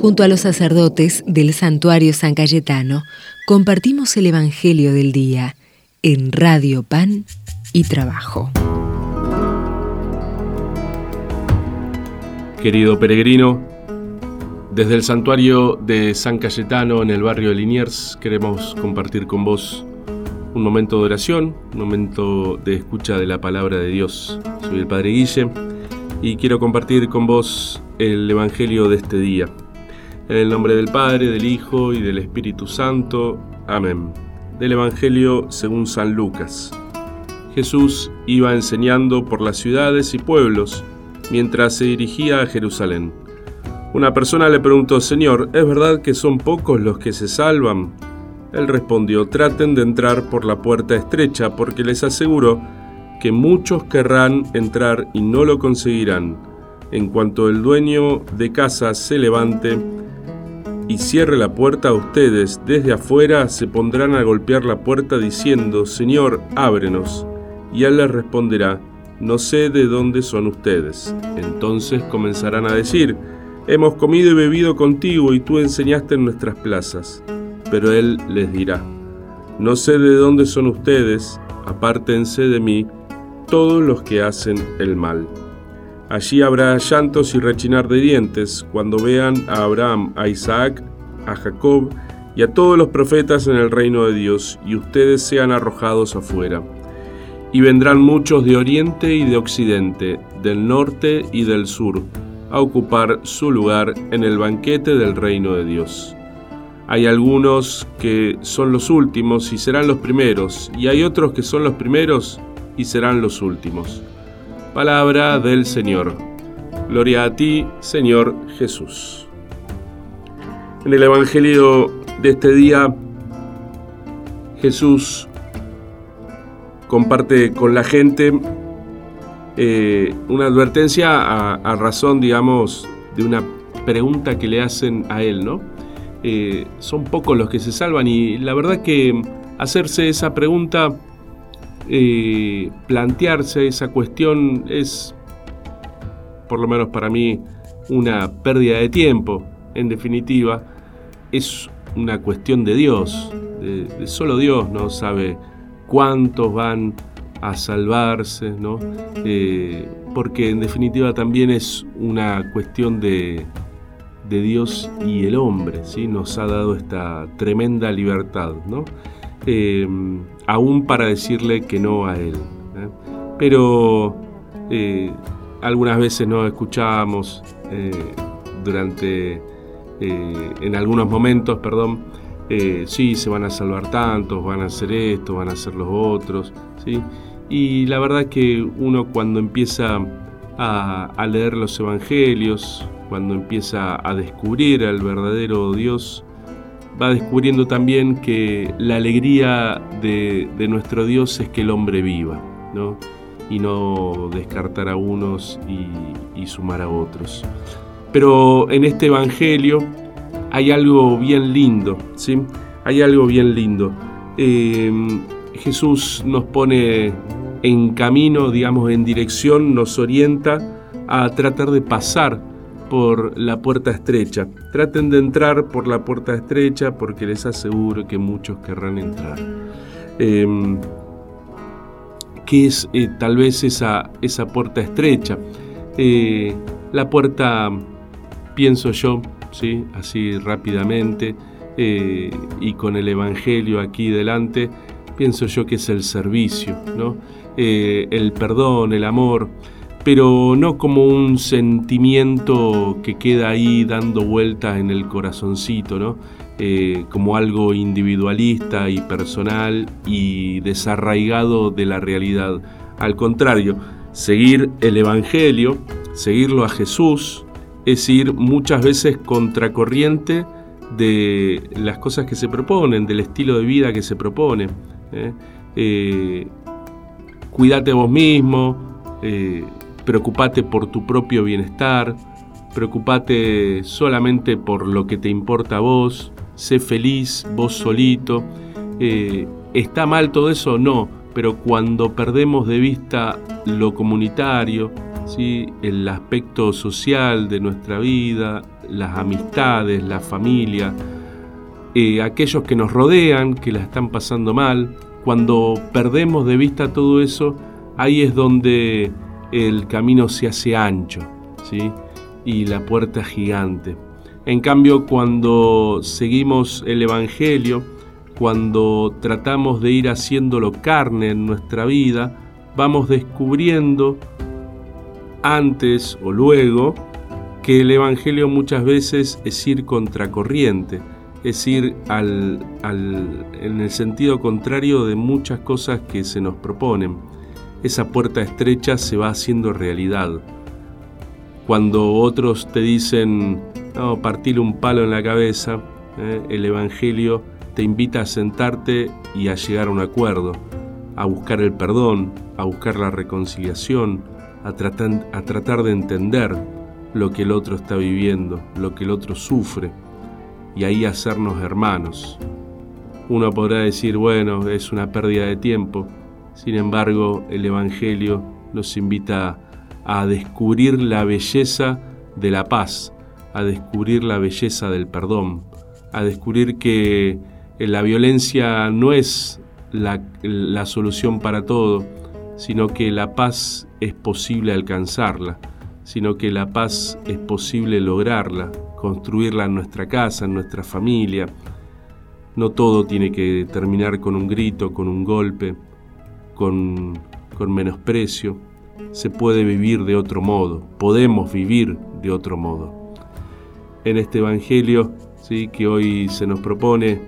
Junto a los sacerdotes del santuario San Cayetano, compartimos el Evangelio del Día en Radio Pan y Trabajo. Querido peregrino, desde el santuario de San Cayetano en el barrio de Liniers queremos compartir con vos un momento de oración, un momento de escucha de la palabra de Dios. Soy el Padre Guille y quiero compartir con vos el Evangelio de este día. En el nombre del Padre, del Hijo y del Espíritu Santo. Amén. Del Evangelio según San Lucas. Jesús iba enseñando por las ciudades y pueblos mientras se dirigía a Jerusalén. Una persona le preguntó, Señor, ¿es verdad que son pocos los que se salvan? Él respondió, traten de entrar por la puerta estrecha, porque les aseguro que muchos querrán entrar y no lo conseguirán. En cuanto el dueño de casa se levante, y cierre la puerta a ustedes, desde afuera se pondrán a golpear la puerta diciendo, Señor, ábrenos. Y él les responderá, no sé de dónde son ustedes. Entonces comenzarán a decir, hemos comido y bebido contigo y tú enseñaste en nuestras plazas. Pero él les dirá, no sé de dónde son ustedes, apártense de mí todos los que hacen el mal. Allí habrá llantos y rechinar de dientes cuando vean a Abraham, a Isaac, a Jacob y a todos los profetas en el reino de Dios, y ustedes sean arrojados afuera. Y vendrán muchos de oriente y de occidente, del norte y del sur, a ocupar su lugar en el banquete del reino de Dios. Hay algunos que son los últimos y serán los primeros, y hay otros que son los primeros y serán los últimos. Palabra del Señor. Gloria a ti, Señor Jesús. En el Evangelio de este día, Jesús comparte con la gente eh, una advertencia a, razón, digamos, de una pregunta que le hacen a él, ¿no? Eh, son pocos los que se salvan y la verdad que hacerse esa pregunta eh, plantearse esa cuestión es, por lo menos para mí, una pérdida de tiempo. En definitiva, es una cuestión de Dios. De, solo Dios no sabe cuántos van a salvarse, ¿no? Eh, porque en definitiva también es una cuestión de, de Dios y el hombre, ¿sí? Nos ha dado esta tremenda libertad, ¿no? Em, aún para decirle que no a él. ¿eh? Pero eh, algunas veces no escuchamos eh, durante, en algunos momentos, perdón, sí, se van a salvar tantos, van a hacer esto, van a hacer los otros, ¿sí? Y la verdad que uno cuando empieza a, a leer los evangelios, cuando empieza a descubrir al verdadero Dios, va descubriendo también que la alegría de, nuestro Dios es que el hombre viva, ¿no? y no descartar a unos y, sumar a otros. Pero en este Evangelio hay algo bien lindo, ¿sí? Hay algo bien lindo. Eh, Jesús nos pone en camino, digamos, en dirección, nos orienta a tratar de pasar por la puerta estrecha. Traten de entrar por la puerta estrecha porque les aseguro que muchos querrán entrar. Em, ¿Qué es eh, tal vez esa, esa puerta estrecha? Eh, la puerta, pienso yo, ¿sí? así rápidamente, eh, y con el Evangelio aquí delante, pienso yo que es el servicio, ¿no? el perdón, el amor pero no como un sentimiento que queda ahí dando vueltas en el corazoncito, ¿no? Eh, como algo individualista y personal y desarraigado de la realidad. Al contrario, seguir el Evangelio, seguirlo a Jesús, es ir muchas veces contracorriente de las cosas que se proponen, del estilo de vida que se propone. ¿eh? Eh, cuídate vos mismo, preocupate por tu propio bienestar, preocupate solamente por lo que te importa a vos, sé feliz vos solito. Eh, ¿Está mal todo eso? No, pero cuando perdemos de vista lo comunitario, ¿sí? el aspecto social de nuestra vida, las amistades, la familia, eh, aquellos que nos rodean, que la están pasando mal. Cuando perdemos de vista todo eso, ahí es donde el camino se hace ancho ¿sí? y la puerta gigante. En cambio, cuando seguimos el Evangelio, cuando tratamos de ir haciéndolo carne en nuestra vida, vamos descubriendo antes o luego que el Evangelio muchas veces es ir contracorriente, es ir al, en el sentido contrario de muchas cosas que se nos proponen. Esa puerta estrecha se va haciendo realidad. Cuando otros te dicen, no, partir un palo en la cabeza, ¿eh? el Evangelio te invita a sentarte y a llegar a un acuerdo, a buscar el perdón, a buscar la reconciliación, a tratar, a tratar de entender lo que el otro está viviendo, lo que el otro sufre, y ahí hacernos hermanos. Uno podrá decir, bueno, es una pérdida de tiempo, sin embargo, el Evangelio nos invita a descubrir la belleza de la paz, a descubrir la belleza del perdón, a descubrir que la violencia no es la, la solución para todo, sino que la paz es posible alcanzarla, sino que la paz es posible lograrla, construirla en nuestra casa, en nuestra familia. No todo tiene que terminar con un grito, con un golpe, con, con menosprecio. Se puede vivir de otro modo, podemos vivir de otro modo. En este Evangelio ¿sí? que hoy se nos propone,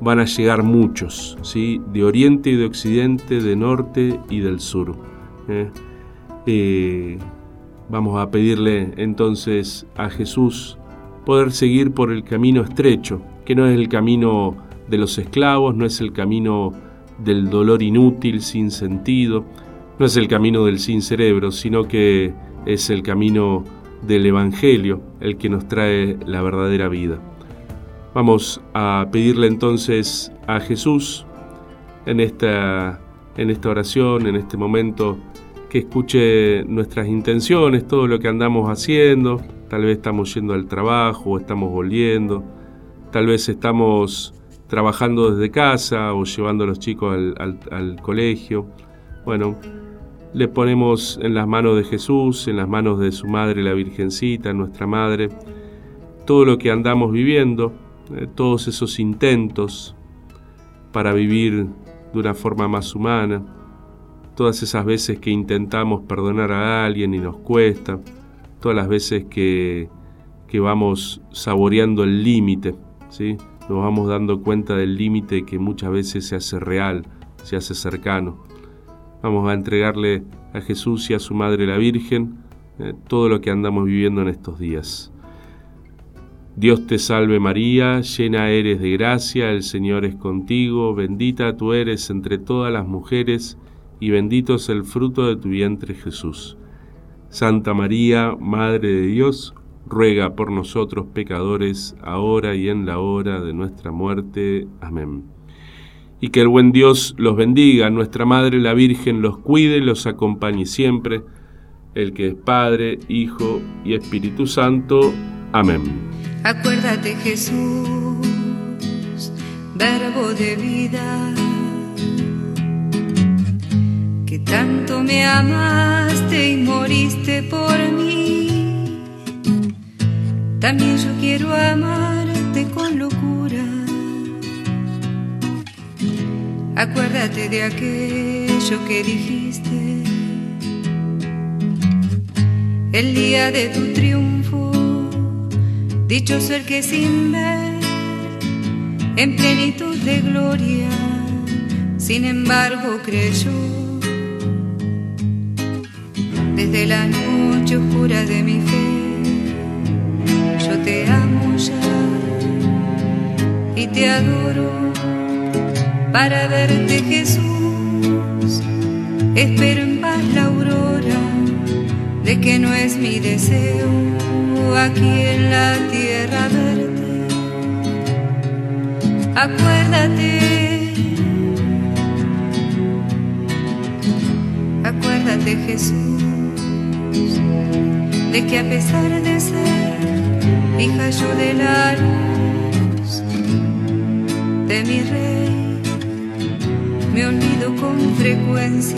van a llegar muchos, ¿sí? de oriente y de occidente, de norte y del sur. ¿eh? Eh, vamos a pedirle entonces a Jesús poder seguir por el camino estrecho, que no es el camino de los esclavos, no es el camino del dolor inútil, sin sentido, no es el camino del sin cerebro, sino que es el camino del Evangelio, el que nos trae la verdadera vida. Vamos a pedirle entonces a Jesús en esta, en esta oración, en este momento, que escuche nuestras intenciones, todo lo que andamos haciendo. Tal vez estamos yendo al trabajo estamos volviendo. Tal vez estamos trabajando desde casa o llevando a los chicos al, al colegio. Bueno, le ponemos en las manos de Jesús, en las manos de su madre, la Virgencita, nuestra madre, todo lo que andamos viviendo eh, todos esos intentos para vivir de una forma más humana, todas esas veces que intentamos perdonar a alguien y nos cuesta, todas las veces que, que vamos saboreando el límite, ¿sí? Nos vamos dando cuenta del límite que muchas veces se hace real, se hace cercano. Vamos a entregarle a Jesús y a su Madre la Virgen eh, todo lo que andamos viviendo en estos días. Dios te salve María, llena eres de gracia, el Señor es contigo, bendita tú eres entre todas las mujeres, y bendito es el fruto de tu vientre Jesús. Santa María, Madre de Dios, ruega por nosotros pecadores, ahora y en la hora de nuestra muerte. Amén. Y que el buen Dios los bendiga, nuestra Madre la Virgen los cuide y los acompañe siempre, el que es Padre, Hijo y Espíritu Santo. Amén. Acuérdate Jesús, verbo de vida, que tanto me amaste y moriste por mí. También yo quiero amarte con locura. Acuérdate de aquello que dijiste el día de tu triunfo Dicho ser que sin ver, en plenitud de gloria, sin embargo creyó. Desde la noche oscura de mi fe, te amo ya y te adoro. Para verte Jesús, espero en paz la aurora de que no es mi deseo aquí en la tierra verde. Acuérdate, acuérdate Jesús, de que a pesar de ser hija yo de la luz de mi rey, me olvido con frecuencia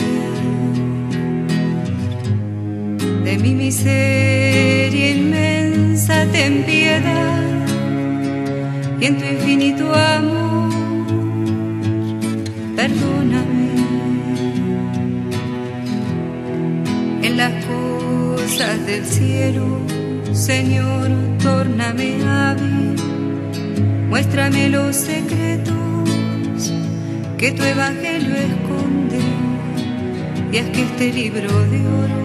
de mi miseria inmensa, ten piedad y en tu infinito amor, perdóname. En las cosas del cielo, Señor, tórname hábil, muéstrame los secretos que tu evangelio esconde. Y haz que este libro de oro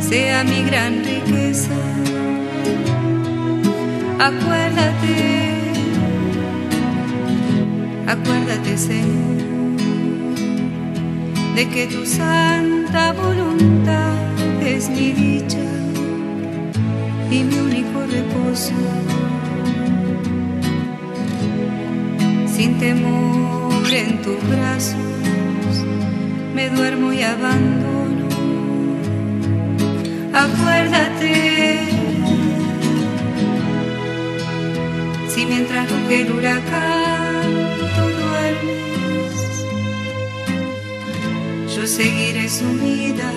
sea mi gran riqueza. Acuérdate, acuérdate Señor, de que tu santa voluntad es mi dicha y mi único reposo. Sin temor en tus brazos me duermo y abandono. Acuérdate, si mientras ruge el huracán tú duermes, yo seguiré sumida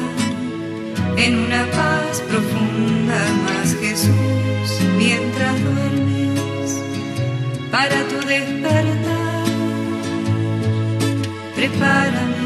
en una paz profunda más Jesús mientras duermes para tu despertar prepara